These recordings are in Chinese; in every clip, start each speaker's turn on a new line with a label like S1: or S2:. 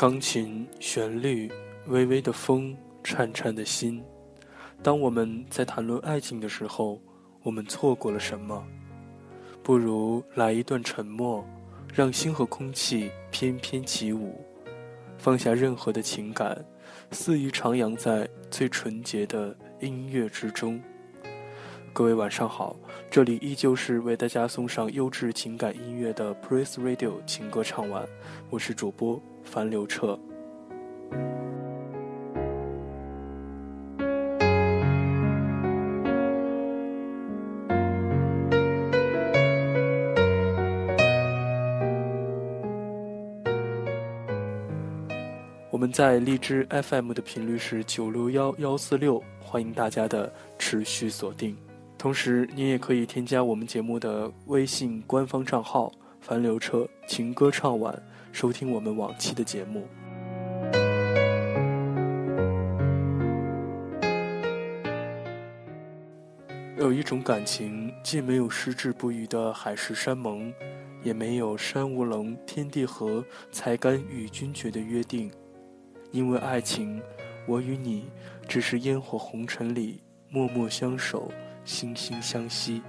S1: 钢琴旋律，微微的风，颤颤的心。当我们在谈论爱情的时候，我们错过了什么？不如来一段沉默，让心和空气翩翩起舞，放下任何的情感，肆意徜徉在最纯洁的音乐之中。各位晚上好，这里依旧是为大家送上优质情感音乐的 Praise Radio 情歌唱晚，我是主播樊刘彻。我们在荔枝 FM 的频率是九六幺幺四六，欢迎大家的持续锁定。同时，你也可以添加我们节目的微信官方账号“樊流车情歌唱晚”，收听我们往期的节目。有一种感情，既没有矢志不渝的海誓山盟，也没有山无棱，天地合，才敢与君绝的约定。因为爱情，我与你只是烟火红尘里默默相守。惺惺相惜。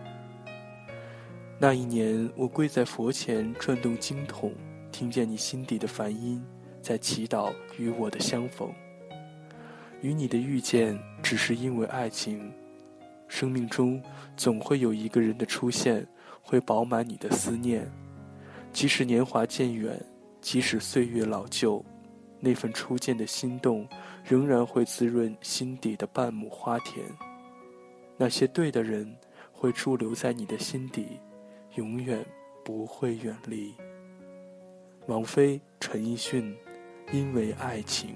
S1: 那一年，我跪在佛前转动经筒，听见你心底的梵音，在祈祷与我的相逢。与你的遇见，只是因为爱情。生命中总会有一个人的出现，会饱满你的思念。即使年华渐远，即使岁月老旧，那份初见的心动，仍然会滋润心底的半亩花田。那些对的人，会驻留在你的心底，永远不会远离。王菲、陈奕迅，因为爱情。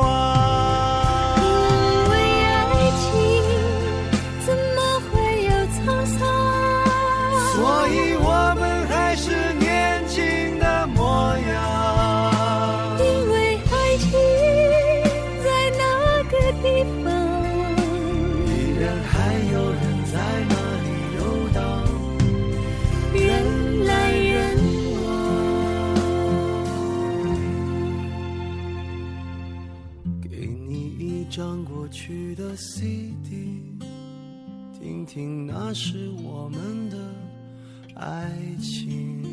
S2: croire.
S3: CD，听听那是我们的爱情。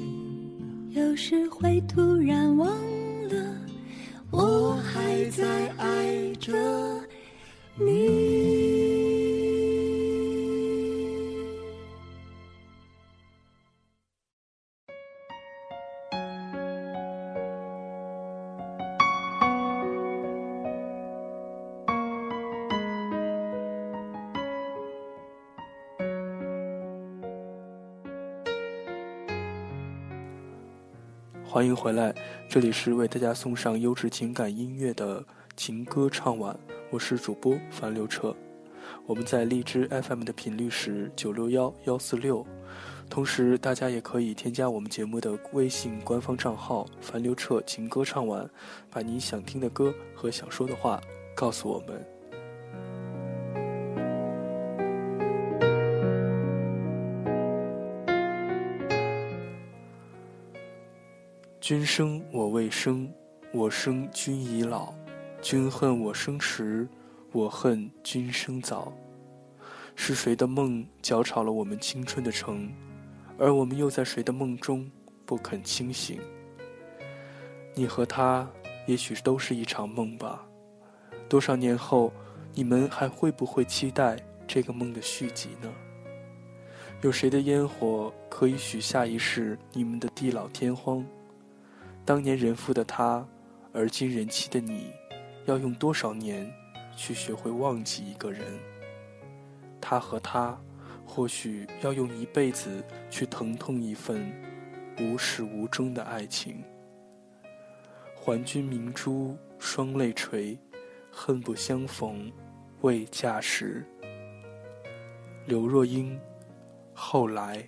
S4: 有时会突然忘了，我
S1: 欢迎回来，这里是为大家送上优质情感音乐的情歌唱晚，我是主播樊刘彻。我们在荔枝 FM 的频率是九六幺幺四六，同时大家也可以添加我们节目的微信官方账号“樊刘彻情歌唱晚”，把你想听的歌和想说的话告诉我们。君生我未生，我生君已老。君恨我生迟，我恨君生早。是谁的梦搅吵了我们青春的城？而我们又在谁的梦中不肯清醒？你和他，也许都是一场梦吧。多少年后，你们还会不会期待这个梦的续集呢？有谁的烟火可以许下一世你们的地老天荒？当年人父的他，而今人妻的你，要用多少年去学会忘记一个人？他和他，或许要用一辈子去疼痛一份无始无终的爱情。还君明珠双泪垂，恨不相逢未嫁时。刘若英，后来。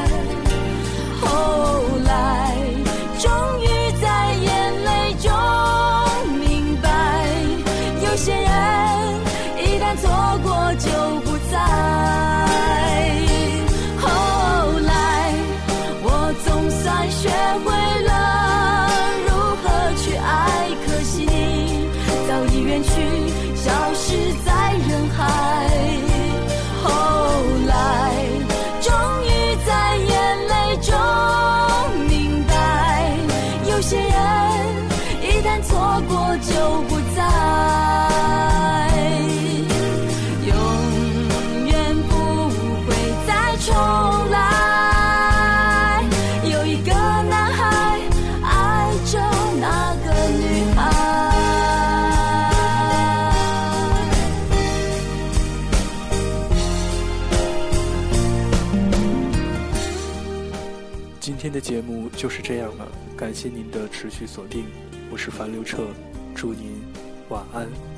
S1: 今天的节目就是这样了，感谢您的持续锁定，我是樊刘彻，祝您晚安。